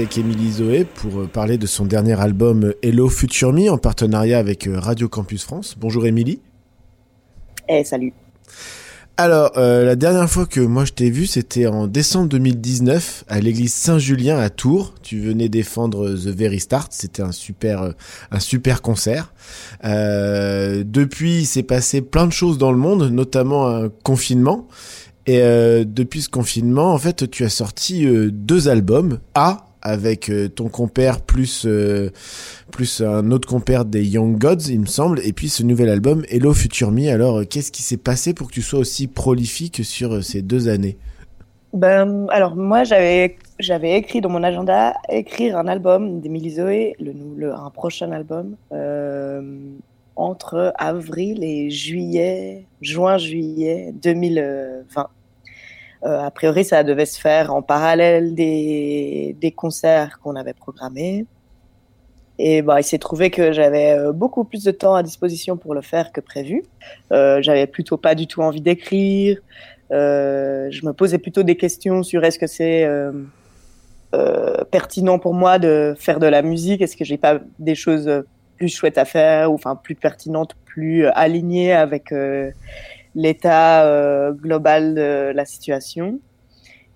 avec Émilie Zoé pour parler de son dernier album Hello Future Me en partenariat avec Radio Campus France. Bonjour Émilie. Eh, salut. Alors, euh, la dernière fois que moi je t'ai vu, c'était en décembre 2019 à l'église Saint-Julien à Tours. Tu venais défendre The Very Start. C'était un super, euh, un super concert. Euh, depuis, il s'est passé plein de choses dans le monde, notamment un confinement. Et depuis ce confinement, en fait, tu as sorti deux albums. A, avec euh, ton compère plus euh, plus un autre compère des Young Gods, il me semble, et puis ce nouvel album Hello Future Me. Alors, euh, qu'est-ce qui s'est passé pour que tu sois aussi prolifique sur ces deux années? Ben, alors moi, j'avais j'avais écrit dans mon agenda écrire un album d'Emily Zoé, le, le, un prochain album. entre avril et juillet, juin-juillet 2020. Euh, a priori, ça devait se faire en parallèle des, des concerts qu'on avait programmés. Et bah, il s'est trouvé que j'avais euh, beaucoup plus de temps à disposition pour le faire que prévu. Euh, j'avais plutôt pas du tout envie d'écrire. Je me posais plutôt des questions sur est-ce que c'est pertinent pour moi de faire de la musique? Est-ce que j'ai pas des choses plus chouettes à faire ou enfin plus pertinentes, plus alignées avec l'état euh, global de la situation.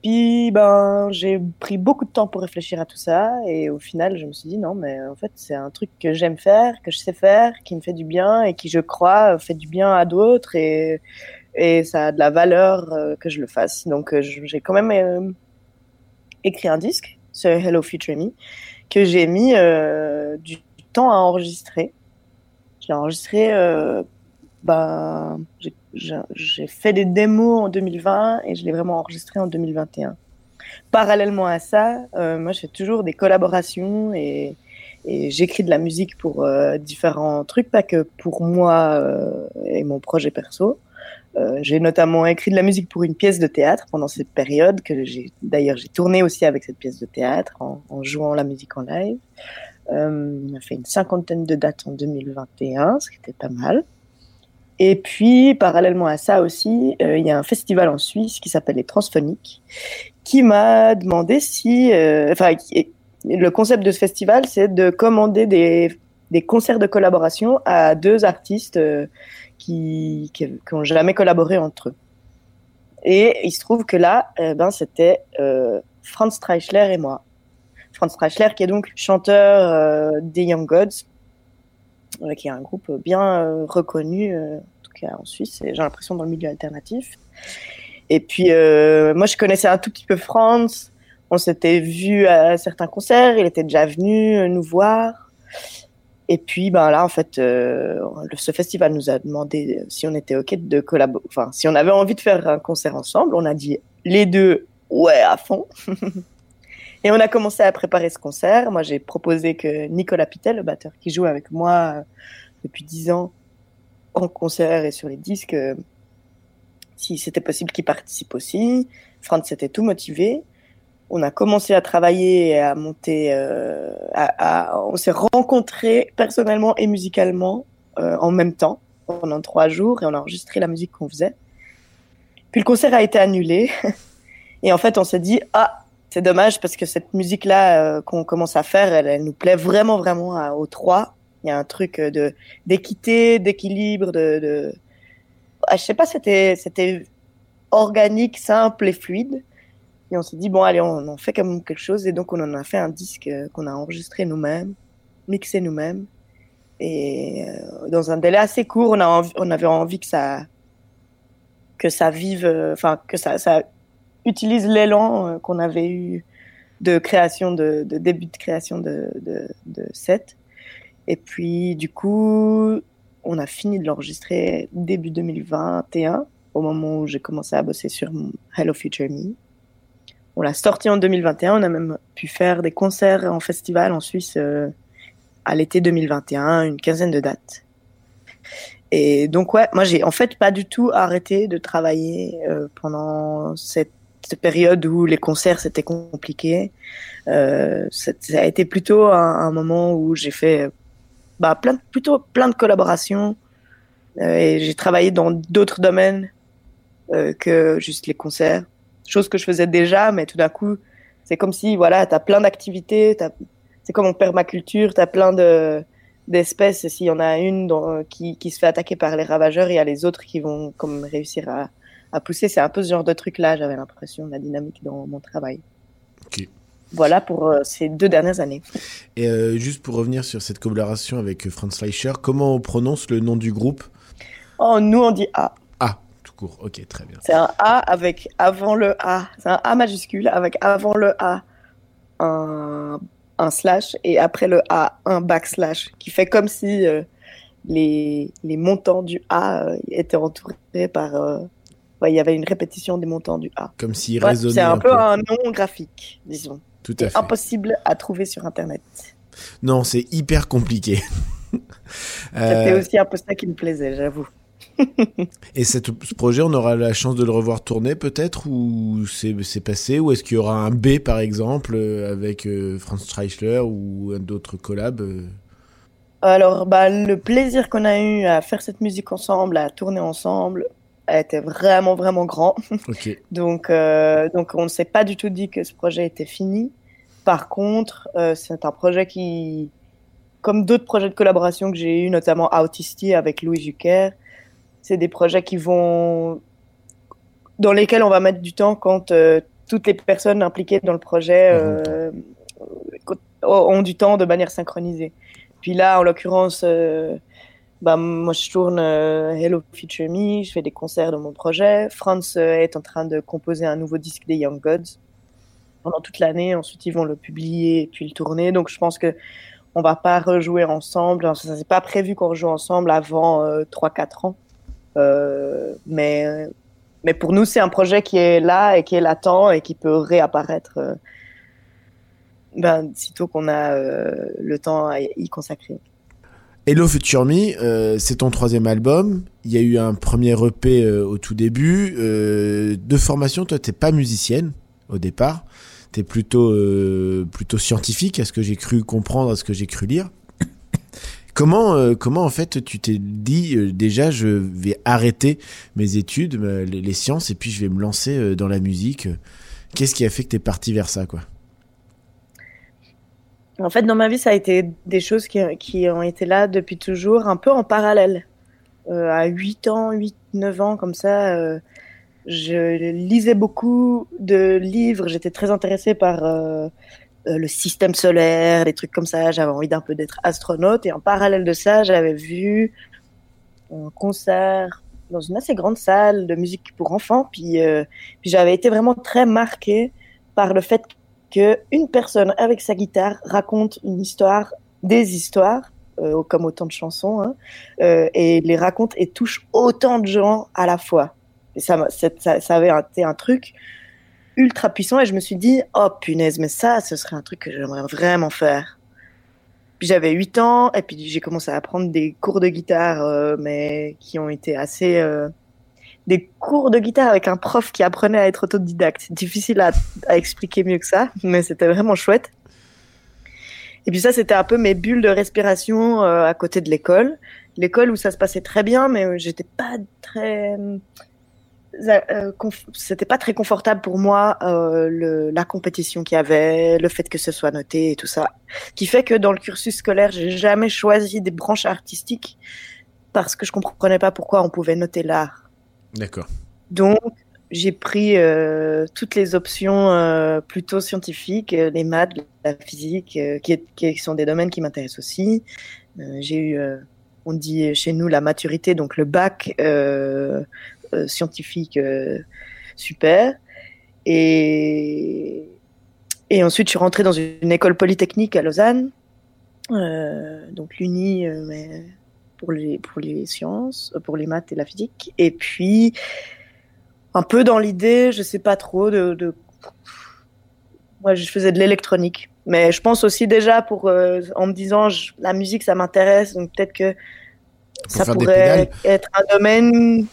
Puis ben j'ai pris beaucoup de temps pour réfléchir à tout ça et au final je me suis dit non mais en fait c'est un truc que j'aime faire, que je sais faire, qui me fait du bien et qui je crois fait du bien à d'autres et et ça a de la valeur euh, que je le fasse. Donc euh, j'ai quand même écrit un disque, ce Hello Future Me, que j'ai mis du temps à enregistrer. Je l'ai enregistré bah, j'ai fait des démos en 2020 et je l'ai vraiment enregistré en 2021. Parallèlement à ça, euh, moi, je fais toujours des collaborations et, j'écris de la musique pour euh, différents trucs, pas que pour moi euh, et mon projet perso. J'ai notamment écrit de la musique pour une pièce de théâtre pendant cette période que d'ailleurs j'ai tourné aussi avec cette pièce de théâtre en, jouant la musique en live. On a fait une cinquantaine de dates en 2021, ce qui était pas mal. Et puis, parallèlement à ça aussi, euh, il y a un festival en Suisse qui s'appelle les Transphoniques, qui m'a demandé si, euh, enfin, le concept de ce festival, c'est de commander des, des concerts de collaboration à deux artistes euh, qui, qui, qui ont jamais collaboré entre eux. Et il se trouve que là, ben, c'était Franz Streichler et moi. Franz Streichler, qui est donc chanteur des Young Gods, qui est un groupe bien euh, reconnu, euh, en tout cas en Suisse, j'ai l'impression dans le milieu alternatif. Et puis, euh, moi, je connaissais un tout petit peu Franz. On s'était vu à certains concerts. Il était déjà venu nous voir. Et puis, ben là, en fait, ce festival nous a demandé si on était OK de collaborer, enfin, si on avait envie de faire un concert ensemble. On a dit les deux, ouais, à fond. Et on a commencé à préparer ce concert. Moi, j'ai proposé que Nicolas Pitel, le batteur qui joue avec moi euh, depuis dix ans en concert et sur les disques, euh, si c'était possible qu'il participe aussi. Franz était tout motivé. On a commencé à travailler et à monter. Euh, on s'est rencontrés personnellement et musicalement en même temps pendant trois jours et on a enregistré la musique qu'on faisait. Puis le concert a été annulé et en fait on s'est dit ah c'est dommage parce que cette musique-là euh, qu'on commence à faire, elle, nous plaît vraiment, vraiment à, aux trois. Il y a un truc euh, de d'équité, d'équilibre, de, de... Ah, je sais pas, c'était c'était organique, simple et fluide. Et on s'est dit bon allez, on en fait comme quelque chose et donc on en a fait un disque euh, qu'on a enregistré nous-mêmes, mixé nous-mêmes et dans un délai assez court, on a envie, on avait envie que ça que ça vive, enfin que ça utilise l'élan euh, qu'on avait eu de création, de, début de création de set. Et puis, du coup, on a fini de l'enregistrer début 2021, au moment où j'ai commencé à bosser sur Hello Future Me. On l'a sorti en 2021, on a même pu faire des concerts en festival en Suisse euh, à l'été 2021, une quinzaine de dates. Et donc ouais, moi j'ai en fait pas du tout arrêté de travailler euh, pendant cette cette période où les concerts c'était compliqué. Euh, ça a été plutôt un, moment où j'ai fait bah, plein, plutôt plein de collaborations euh, et j'ai travaillé dans d'autres domaines euh, que juste les concerts. Chose que je faisais déjà, mais tout d'un coup, c'est comme si, voilà, tu as plein d'activités, c'est comme en permaculture, tu as plein de d'espèces. S'il y en a une qui, qui, se fait attaquer par les ravageurs, il y a les autres qui vont comme réussir à, à pousser. C'est un peu ce genre de truc-là, j'avais l'impression, la dynamique dans mon travail. Voilà pour euh, ces deux dernières années. Et euh, juste pour revenir sur cette collaboration avec Franz Fleischer, comment on prononce le nom du groupe? Oh, nous on dit A. A, tout court. Ok, très bien. C'est un A avec avant le A. C'est un A majuscule avec avant le A un, un, slash et après le A un backslash qui fait comme si euh, les, les, montants du A étaient entourés par il y avait une répétition des montants du A. Comme s'il résonnait. C'est un, peu, un nom graphique, disons. Tout à fait. Impossible à trouver sur Internet. Non, c'est hyper compliqué. C'était euh, aussi un peu ça qui me plaisait, j'avoue. Et cette, ce projet, on aura la chance de le revoir tourner peut-être ou c'est passé Ou est-ce qu'il y aura un B par exemple euh, avec euh, Franz Streichler ou d'autres collabs Alors, bah, le plaisir qu'on a eu à faire cette musique ensemble, à tourner ensemble, était vraiment, vraiment grand. donc, euh, donc, on ne s'est pas du tout dit que ce projet était fini. Par contre, euh, c'est un projet qui, comme d'autres projets de collaboration que j'ai eu, notamment Autisti avec Louis Jucker, c'est des projets qui vont, dans lesquels on va mettre du temps quand euh, toutes les personnes impliquées dans le projet mhm. ont du temps de manière synchronisée. Puis là, en l'occurrence, bah, moi, je tourne euh, Hello Future Me, je fais des concerts dans mon projet. Franz euh, est en train de composer un nouveau disque des Young Gods pendant toute l'année. Ensuite, ils vont le publier et puis le tourner. Donc, je pense que on va pas rejouer ensemble. Enfin, c'est pas prévu qu'on rejoue ensemble avant 3-4 euh, ans. mais, mais pour nous, c'est un projet qui est là et qui est latent et qui peut réapparaître ben, sitôt qu'on a le temps à y consacrer. Hello Future Me, euh, c'est ton troisième album. Il y a eu un premier EP euh, au tout début. Euh, de formation, toi, t'es pas musicienne au départ. T'es plutôt euh, plutôt scientifique, à ce que j'ai cru comprendre, à ce que j'ai cru lire. comment comment en fait tu t'es dit déjà je vais arrêter mes études, les, les, sciences, et puis je vais me lancer dans la musique. Qu'est-ce qui a fait que t'es parti vers ça, quoi? En fait, dans ma vie, ça a été des choses qui, ont été là depuis toujours, un peu en parallèle. Euh, à 8 ans, 8, 9 ans, comme ça, euh, je lisais beaucoup de livres. J'étais très intéressée par euh, le système solaire, des trucs comme ça. J'avais envie d'un peu d'être astronaute. Et en parallèle de ça, j'avais vu un concert dans une assez grande salle de musique pour enfants. Puis, puis j'avais été vraiment très marquée par le fait une personne avec sa guitare raconte une histoire, des histoires, euh, comme autant de chansons, hein, euh, et les raconte et touche autant de gens à la fois. Et ça, ça, avait été un truc ultra puissant et je me suis dit, oh punaise, mais ça, ce serait un truc que j'aimerais vraiment faire. Puis j'avais 8 ans et puis j'ai commencé à apprendre des cours de guitare, euh, mais qui ont été assez des cours de guitare avec un prof qui apprenait à être autodidacte. Difficile à, expliquer mieux que ça, mais c'était vraiment chouette. Et puis ça, c'était un peu mes bulles de respiration euh, à côté de l'école. L'école où ça se passait très bien, mais j'étais pas très... Euh, euh c'était pas très confortable pour moi euh, le, la compétition qu'il y avait, le fait que ce soit noté et tout ça, qui fait que dans le cursus scolaire, j'ai jamais choisi des branches artistiques parce que je comprenais pas pourquoi on pouvait noter l'art D'accord. Donc, j'ai pris euh, toutes les options euh, plutôt scientifiques, euh, les maths, la physique, qui, sont des domaines qui m'intéressent aussi. j'ai eu, on dit chez nous, la maturité, donc le bac scientifique super. Et, ensuite, je suis rentrée dans une école polytechnique à Lausanne, donc l'Uni, pour les, pour les sciences, euh, pour les maths et la physique. Et puis, un peu dans l'idée, je sais pas trop, de. de... Moi, je faisais de l'électronique. Mais je pense aussi déjà pour, euh, en me disant, la musique, ça m'intéresse, donc peut-être que ça pourrait être un domaine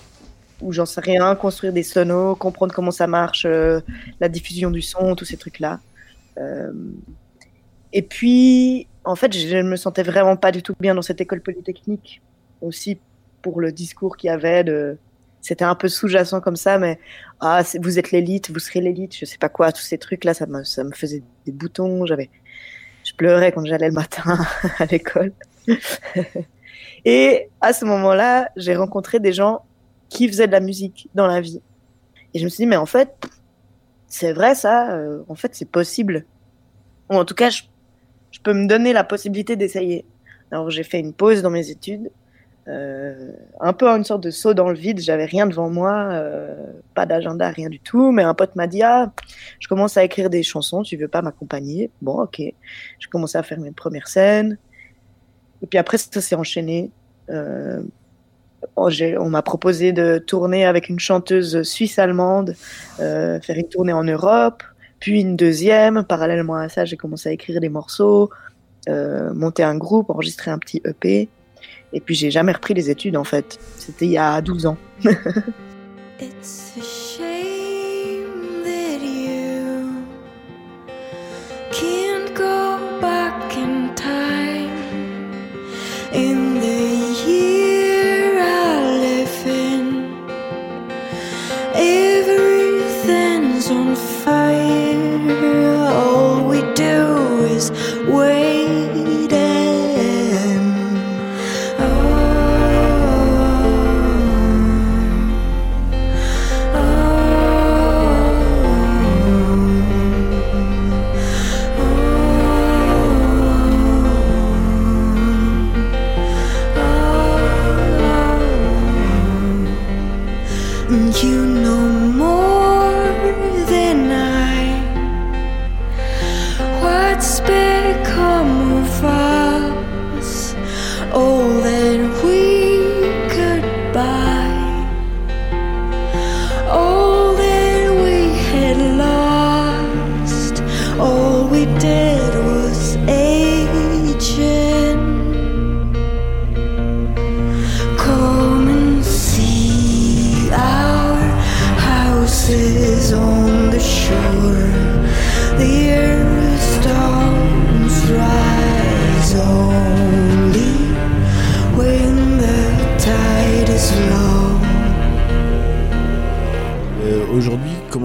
où j'en sais rien, construire des sonos, comprendre comment ça marche, euh, la diffusion du son, tous ces trucs-là. et puis, en fait, je ne me sentais vraiment pas du tout bien dans cette école polytechnique. Aussi pour le discours qu'il y avait de c'était un peu sous-jacent comme ça, mais ah, vous êtes l'élite, vous serez l'élite, je sais pas quoi, tous ces trucs-là, ça me, ça me faisait des boutons. J'avais, je pleurais quand j'allais le matin à l'école. et à ce moment-là, j'ai rencontré des gens qui faisaient de la musique dans la vie. Et je me suis dit, mais en fait, c'est vrai ça, euh, en fait, c'est possible. Ou en tout cas, je, je peux me donner la possibilité d'essayer. Alors j'ai fait une pause dans mes études, euh, un peu une sorte de saut dans le vide. J'avais rien devant moi, euh, pas d'agenda, rien du tout. Mais un pote m'a dit ah, je commence à écrire des chansons. Tu veux pas m'accompagner? Bon, ok. J'ai commencé à faire mes premières scènes. Et puis après, ça s'est enchaîné. Euh, on m'a proposé de tourner avec une chanteuse suisse-allemande, faire une tournée en Europe, puis une deuxième. Parallèlement à ça, j'ai commencé à écrire des morceaux, euh, monter un groupe, enregistrer un petit EP. Et puis j'ai jamais repris les études en fait. C'était il y a 12 ans.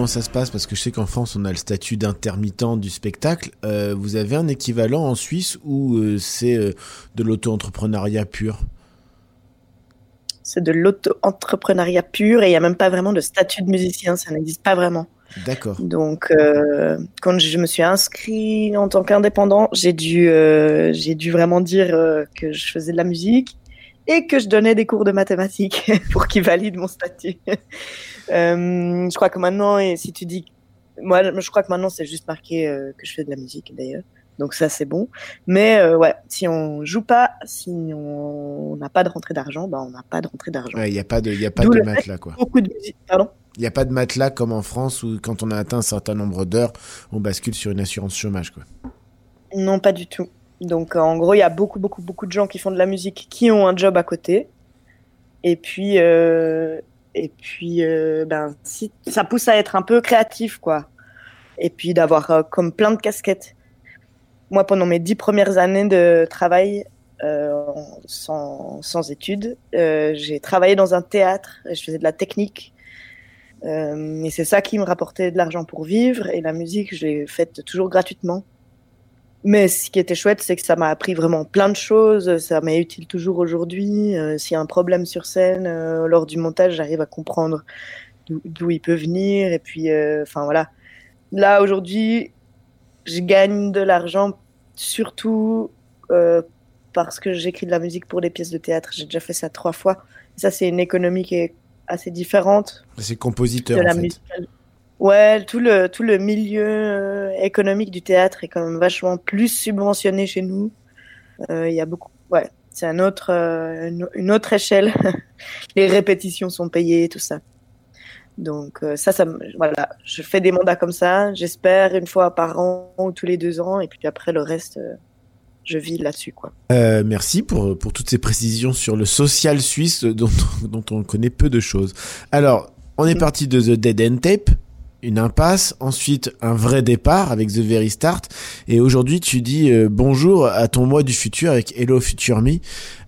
ça se passe Parce que je sais qu'en France, on a le statut d'intermittent du spectacle. Euh, vous avez un équivalent en Suisse où euh, c'est euh, de l'auto-entrepreneuriat pur? C'est de l'auto-entrepreneuriat pur et il n'y a même pas vraiment de statut de musicien, ça n'existe pas vraiment. D'accord. Donc, quand je me suis inscrit en tant qu'indépendant, j'ai dû, j'ai dû vraiment dire que je faisais de la musique et que je donnais des cours de mathématiques pour qu'ils valident mon statut. Euh, je crois que maintenant, et si tu dis, moi, je crois que maintenant c'est juste marqué euh, que je fais de la musique d'ailleurs. Donc ça c'est bon. Mais euh, ouais, si on joue pas, si on n'a pas de rentrée d'argent, bah on n'a pas de rentrée d'argent. Il n'y a pas de, y a pas de matelas quoi. Beaucoup de musique, pardon? Il n'y a pas de matelas comme en France où quand on a atteint un certain nombre d'heures, on bascule sur une assurance chômage quoi. Non, pas du tout. Donc en gros, il y a beaucoup, beaucoup, beaucoup de gens qui font de la musique qui ont un job à côté. Et puis, euh, et puis, euh, ben, ça pousse à être un peu créatif, quoi. Et puis d'avoir euh, comme plein de casquettes. Moi, pendant mes dix premières années de travail euh, sans, sans, études, j'ai travaillé dans un théâtre je faisais de la technique. et c'est ça qui me rapportait de l'argent pour vivre. Et la musique, je l'ai faite toujours gratuitement. Mais ce qui était chouette, c'est que ça m'a appris vraiment plein de choses. Ça m'est utile toujours aujourd'hui. Euh, s'il y a un problème sur scène, euh, lors du montage, j'arrive à comprendre d'où il peut venir. Et puis, euh, enfin voilà. Là, aujourd'hui, je gagne de l'argent surtout parce que j'écris de la musique pour des pièces de théâtre. J'ai déjà fait ça trois fois. ça, c'est une économie qui est assez différente. C'est compositeur, de la en fait. Ouais, tout le, tout le milieu euh, économique du théâtre est quand même vachement plus subventionné chez nous. Euh, il y a beaucoup, ouais, c'est un autre, euh, une, autre échelle. Les répétitions sont payées, tout ça. Donc ça, ça, voilà, je fais des mandats comme ça. J'espère une fois par an ou tous les deux ans, et puis après le reste, je vis là-dessus, quoi. merci pour pour toutes ces précisions sur le social suisse dont dont on connaît peu de choses. Alors, on est mm. parti de The Dead End Tape une impasse, ensuite un vrai départ avec The Very Start, et aujourd'hui tu dis euh, bonjour à ton moi du futur avec Hello Future Me.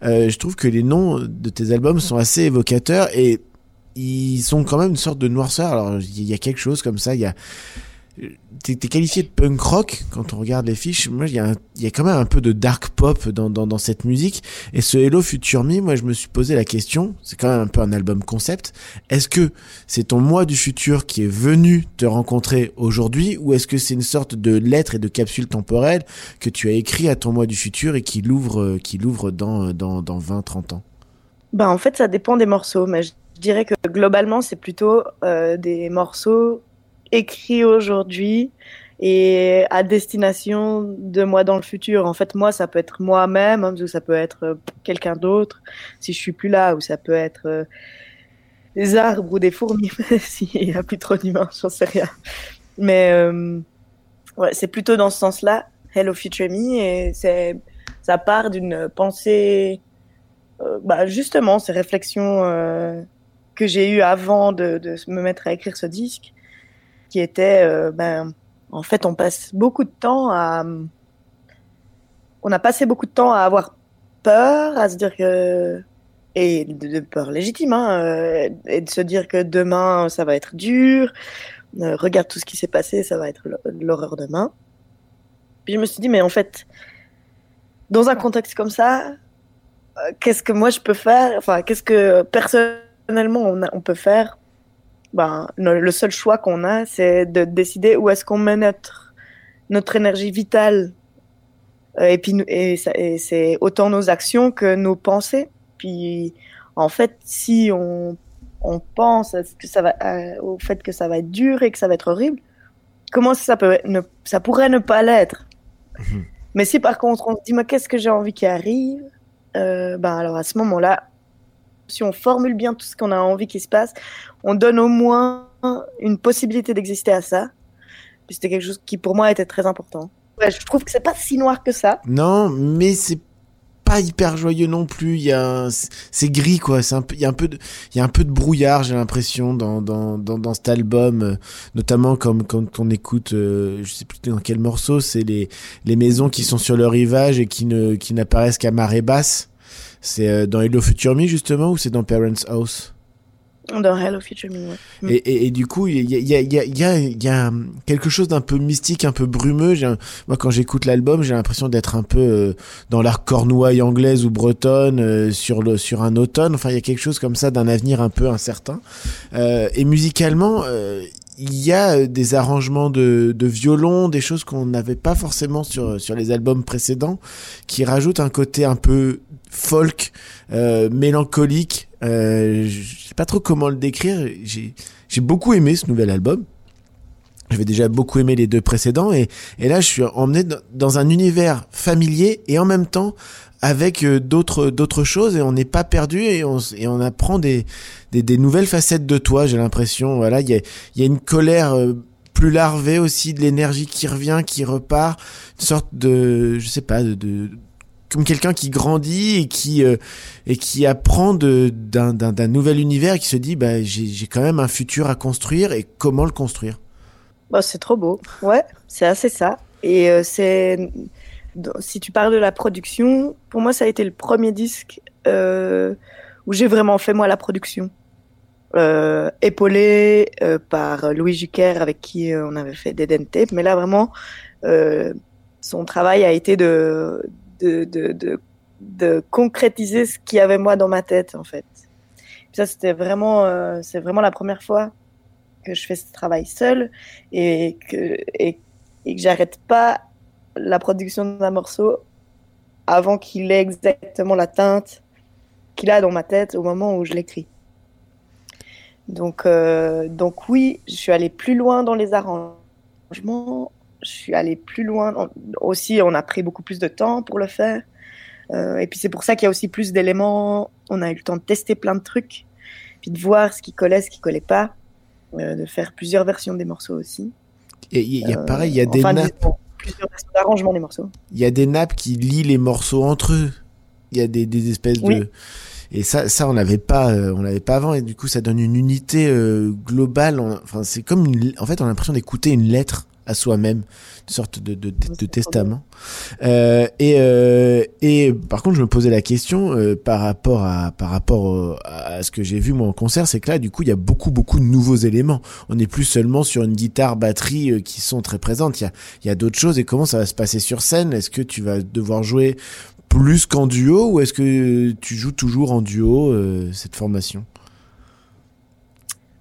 Euh, je trouve que les noms de tes albums sont assez évocateurs et ils sont quand même une sorte de noirceur. Alors il y a quelque chose comme ça. Il y a T'es qualifié de punk rock quand on regarde les fiches. Moi, il y, a quand même un peu de dark pop dans, cette musique. Et ce Hello Future Me, moi, je me suis posé la question. C'est quand même un peu un album concept. Est-ce que c'est ton moi du futur qui est venu te rencontrer aujourd'hui, ou est-ce que c'est une sorte de lettre et de capsule temporelle que tu as écrit à ton moi du futur et qui l'ouvre, qui l'ouvre dans, dans, dans 20, 30 ans? Bah, en fait, ça dépend des morceaux, mais je dirais que globalement, c'est plutôt euh, des morceaux écrit aujourd'hui et à destination de moi dans le futur. En fait, moi, ça peut être moi-même, hein, ou ça peut être euh, quelqu'un d'autre si je suis plus là, ou ça peut être euh, des arbres ou des fourmis s'il n'y a plus trop d'humains, j'en sais rien. Mais euh, c'est plutôt dans ce sens-là, Hello Future Me, et ça part d'une pensée, bah, justement, ces réflexions que j'ai eues avant de me mettre à écrire ce disque qui était, euh, ben, en fait, on passe beaucoup de temps à, on a passé beaucoup de temps à avoir peur, à se dire que, et de, peur légitime, hein, euh, et de se dire que demain ça va être dur. Euh, regarde tout ce qui s'est passé, ça va être l'horreur demain. Puis je me suis dit, mais en fait, dans un contexte comme ça, qu'est-ce que moi je peux faire? Enfin, qu'est-ce que personnellement on, on peut faire ben, le seul choix qu'on a, c'est de décider où est-ce qu'on met notre, notre énergie vitale. Euh, et puis, et, c'est autant nos actions que nos pensées. Puis, en fait, si on, on pense que ça va, euh, au fait que ça va être dur et que ça va être horrible, comment ça peut, ne, ça pourrait ne pas l'être? Mhm. Mais si par contre on se dit, mais qu'est-ce que j'ai envie qui arrive, euh, ben alors à ce moment-là, si on formule bien tout ce qu'on a envie qu'il se passe, on donne au moins une possibilité d'exister à ça. C'était quelque chose qui pour moi était très important. Je trouve que c'est pas si noir que ça. Non, mais c'est pas hyper joyeux non plus. Il y a, c'est gris quoi. C'est un peu, il y a un peu de, il y a un peu de brouillard. J'ai l'impression dans, cet album, euh, notamment quand on écoute, euh, je sais plus dans quel morceau, c'est les les maisons qui sont sur le rivage et qui ne qui n'apparaissent qu'à marée basse. C'est euh, dans Hello Future Me justement ou c'est dans Parents House? Dans Hello Future Me, ouais. Et, et, et, du coup, il y a, y, a, y, a, y a quelque chose d'un peu mystique, un peu brumeux. moi, quand j'écoute l'album, j'ai l'impression d'être un peu euh, dans l'art cornouaille anglaise ou bretonne euh, sur, le, sur un automne. Enfin, il y a quelque chose comme ça d'un avenir un peu incertain. Euh, et musicalement, il y a des arrangements de, de violon, des choses qu'on n'avait pas forcément sur, sur les albums précédents, qui rajoutent un côté un peu folk, euh, mélancolique. Euh, je sais pas trop comment le décrire. J'ai beaucoup aimé ce nouvel album. J'avais déjà beaucoup aimé les deux précédents et, et là je suis emmené dans un univers familier et en même temps avec euh, d'autres d'autres choses et on n'est pas perdu et on apprend des des, nouvelles facettes de toi j'ai l'impression voilà il y a une colère euh, plus larvée aussi de l'énergie qui revient qui repart une sorte de je sais pas de, comme quelqu'un qui grandit et qui euh, et qui apprend d'un nouvel univers et qui se dit bah j'ai quand même un futur à construire et comment le construire. Bah c'est trop beau. Ouais, c'est assez ça. Et c'est si tu parles de la production, pour moi ça a été le premier disque euh, où j'ai vraiment fait moi la production. Euh, épaulé euh, par Louis Jucker avec qui on avait fait Dead Tape, mais là vraiment son travail a été de de, de, concrétiser ce qu'il y avait moi dans ma tête, en fait. ça, c'était vraiment, euh, c'est vraiment la première fois que je fais ce travail seul et que, et que j'arrête pas la production d'un morceau avant qu'il ait exactement la teinte qu'il a dans ma tête au moment où je l'écris. Donc, euh, donc oui, je suis allée plus loin dans les arrangements, je suis allée plus loin. Aussi, on a pris beaucoup plus de temps pour le faire. Euh, et puis c'est pour ça qu'il y a aussi plus d'éléments. On a eu le temps de tester plein de trucs, puis de voir ce qui collait, ce qui collait pas, euh, de faire plusieurs versions des morceaux aussi. Et il y a pareil, il y a des nappes. Plusieurs versions d'arrangement des morceaux. Il y a des nappes qui lient les morceaux entre eux. Il y a des, des espèces de et ça ça on n'avait pas euh, on l'avait pas avant et du coup ça donne une unité globale enfin c'est comme une... en fait on a l'impression d'écouter une lettre à soi-même, une sorte de, de, de, testament. Euh, et, euh, et par contre, je me posais la question euh, par rapport à par rapport à ce que j'ai vu moi en concert, c'est que là, du coup, il y a beaucoup beaucoup de nouveaux éléments. On n'est plus seulement sur une guitare, batterie qui sont très présentes. Il y a il y a d'autres choses. Et comment ça va se passer sur scène? Est-ce que tu vas devoir jouer plus qu'en duo ou est-ce que tu joues toujours en duo cette formation?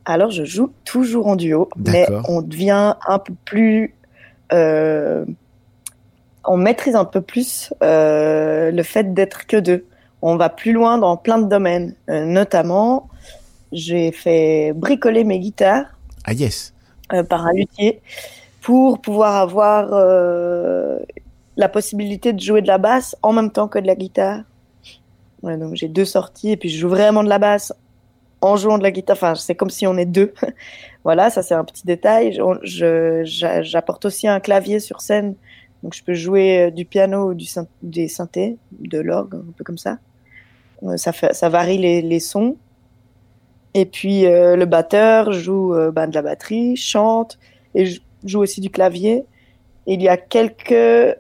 Alors je joue toujours en duo, mais on devient un peu plus, euh, on maîtrise un peu plus euh, le fait d'être que deux. On va plus loin dans plein de domaines, notamment j'ai fait bricoler mes guitares. Ah yes. par un luthier pour pouvoir avoir la possibilité de jouer de la basse en même temps que de la guitare. donc j'ai deux sorties et puis je joue vraiment de la basse en jouant de la guitare. Enfin, c'est comme si on est deux. voilà, ça c'est un petit détail. J'apporte aussi un clavier sur scène, donc je peux jouer euh, du piano ou du des synthés, de l'orgue, un peu comme ça. Euh, ça, varie les, sons. Et puis euh, le batteur joue bah, de la batterie, chante et joue aussi du clavier. il y a quelques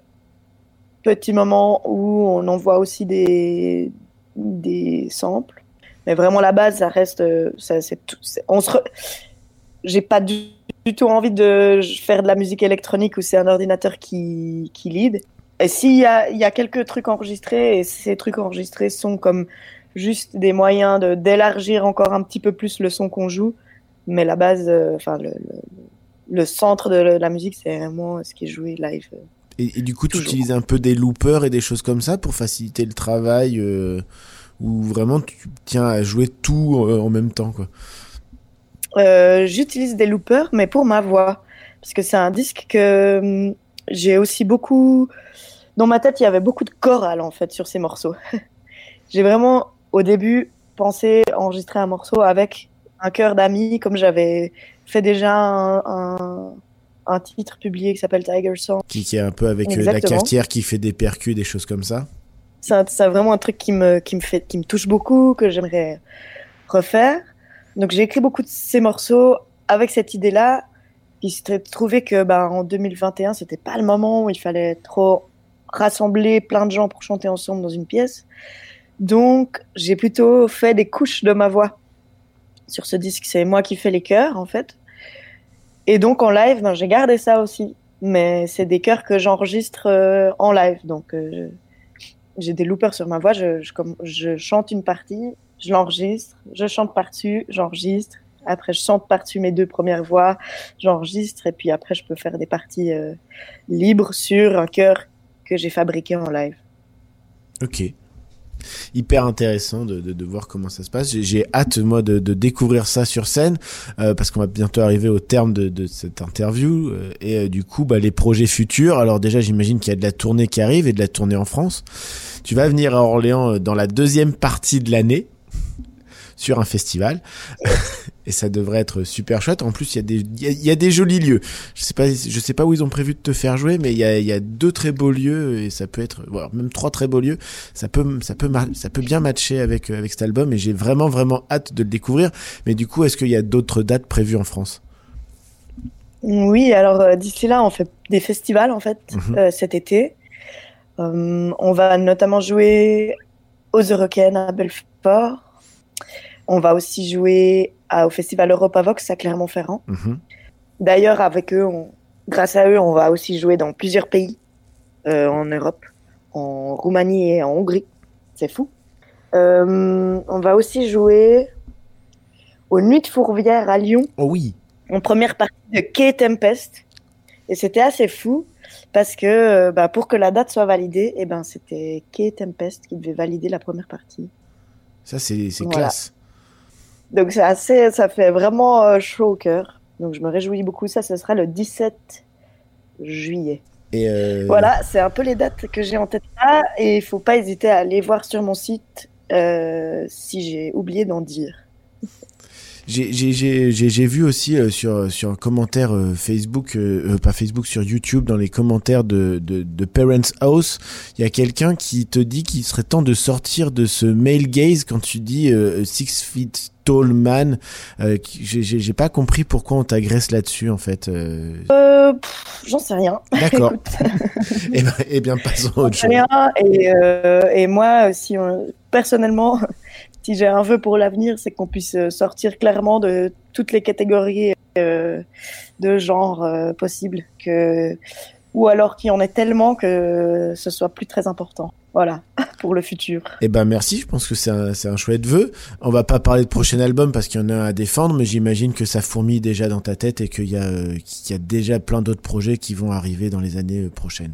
petits moments où on envoie aussi des, des samples. Mais vraiment, la base, ça reste. Ça, c'est on se J'ai pas du, tout envie de faire de la musique électronique où c'est un ordinateur qui, qui lead. Et s'il y a, y a quelques trucs enregistrés, et ces trucs enregistrés sont comme juste des moyens de, d'élargir encore un petit peu plus le son qu'on joue, mais la base, euh, enfin, le, le, centre de la musique, c'est vraiment ce qui est joué live. Et, du coup, tu utilises un peu des loopers et des choses comme ça pour faciliter le travail euh, ou vraiment tu tiens à jouer tout euh, en même temps quoi euh, J'utilise des loopers, mais pour ma voix. Parce que c'est un disque que hum, j'ai aussi beaucoup. Dans ma tête, il y avait beaucoup de chorales en fait sur ces morceaux. j'ai vraiment, au début, pensé enregistrer un morceau avec un chœur d'amis, comme j'avais fait déjà un un titre publié qui s'appelle Tiger Song. Qui, qui est un peu avec euh, la cafetière qui fait des percus, des choses comme ça. C'est vraiment un truc qui me, qui me fait, qui me touche beaucoup, que j'aimerais refaire. Donc j'ai écrit beaucoup de ces morceaux avec cette idée-là. Il s'est trouvé que ben, en 2021, c'était pas le moment où il fallait trop rassembler plein de gens pour chanter ensemble dans une pièce. Donc j'ai plutôt fait des couches de ma voix sur ce disque. C'est moi qui fais les chœurs en fait. Et donc en live, ben, j'ai gardé ça aussi. Mais c'est des chœurs que j'enregistre euh, en live. Donc euh, j'ai des loopers sur ma voix. Je, comme, je chante une partie, je l'enregistre, je chante par-dessus, j'enregistre. Après, je chante par-dessus mes deux premières voix, j'enregistre. Et puis après, je peux faire des parties euh, libres sur un chœur que j'ai fabriqué en live. Ok hyper intéressant de, de, de, voir comment ça se passe. J'ai hâte moi de, de, découvrir ça sur scène euh, parce qu'on va bientôt arriver au terme de, cette interview euh, et euh, du coup bah, les projets futurs. Alors déjà j'imagine qu'il y a de la tournée qui arrive et de la tournée en France. Tu vas venir à Orléans dans la deuxième partie de l'année sur un festival. et ça devrait être super chouette. En plus, il y a des, y, a des jolis lieux. Je sais pas, je sais pas où ils ont prévu de te faire jouer, mais il y a, y a deux très beaux lieux et ça peut être, voilà, même trois très beaux lieux. Ça peut, ça peut, ça peut bien matcher avec, avec cet album et j'ai vraiment, vraiment hâte de le découvrir. Mais du coup, est-ce qu'il y a d'autres dates prévues en France? Oui, alors euh, d'ici là, on fait des festivals en fait mhm. euh, cet été. Euh, on va notamment jouer aux Eurocaines à Belfort. On va aussi jouer au festival Europa Vox à Clermont-Ferrand. Mhm. D'ailleurs, avec eux, grâce à eux, on va aussi jouer dans plusieurs pays euh, en Europe, en Roumanie et en Hongrie. C'est fou. Euh, on va aussi jouer aux Nuits de Fourvière à Lyon. Oh oui. En première partie de Quai Tempest. Et c'était assez fou parce que euh, bah, pour que la date soit validée, eh ben, c'était Quai Tempest qui devait valider la première partie. Ça, c'est classe. Donc c'est assez, ça fait vraiment euh, chaud au cœur. Donc je me réjouis beaucoup. Ça, ce sera le 17 juillet. Et euh... Voilà, c'est un peu les dates que j'ai en tête là. Et il faut pas hésiter à aller voir sur mon site euh, si j'ai oublié d'en dire. J'ai vu aussi euh, sur sur un commentaire euh, Facebook, euh, pas Facebook, sur YouTube, dans les commentaires de, de, de Parents House, il y a quelqu'un qui te dit qu'il serait temps de sortir de ce male gaze quand tu dis six feet tall man. J'ai pas compris pourquoi on t'agresse là-dessus en fait. Euh, J'en sais rien. D'accord. et, eh ben, eh bien, passons à autre chose. Rien. Et, et moi, si on, personnellement si j'ai un vœu pour l'avenir, c'est qu'on puisse euh, sortir clairement de toutes les catégories euh, de genre euh, possibles, que ou alors qu'il y en ait tellement que ce soit plus très important. Voilà, pour le futur. Eh ben merci, je pense que c'est un, un, chouette vœu. On va pas parler de prochain album parce qu'il y en a un à défendre, mais j'imagine que ça fourmille déjà dans ta tête et qu'il y, y, a déjà plein d'autres projets qui vont arriver dans les années prochaines.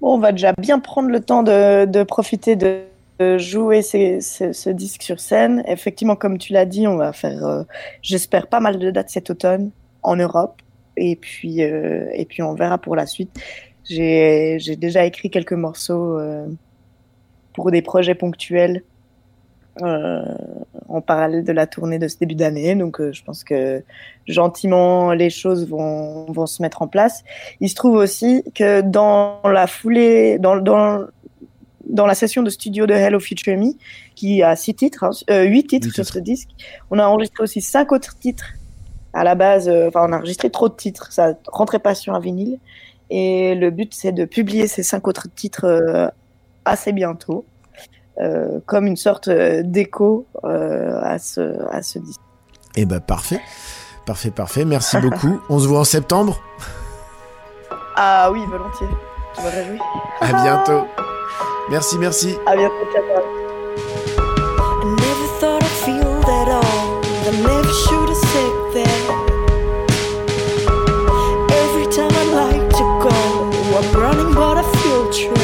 Bon, on va déjà bien prendre le temps de, de profiter de jouer ce disque sur scène. Effectivement, comme tu l'as dit, on va faire, euh, j'espère, pas mal de dates cet automne en Europe. Et puis, euh, et puis on verra pour la suite. J'ai déjà écrit quelques morceaux euh, pour des projets ponctuels en parallèle de la tournée de ce début d'année. Donc, je pense que gentiment, les choses vont, vont se mettre en place. Il se trouve aussi que dans la foulée, dans, dans dans la session de studio de Hello Future Me, qui a six titres, hein, euh, huit titres sur ce disque. On a enregistré aussi cinq autres titres. À la base, euh, enfin, on a enregistré trop de titres, ça rentrait pas sur un vinyle. Et le but, c'est de publier ces cinq autres titres euh, assez bientôt, comme une sorte d'écho à ce, à ce disque. Eh ben, parfait. Parfait, parfait. Merci beaucoup. On se voit en septembre? Ah oui, volontiers. Je me réjouis. À bientôt. Merci, merci. À bientôt, ciao. Every time I like to go, I'm running, but I feel true.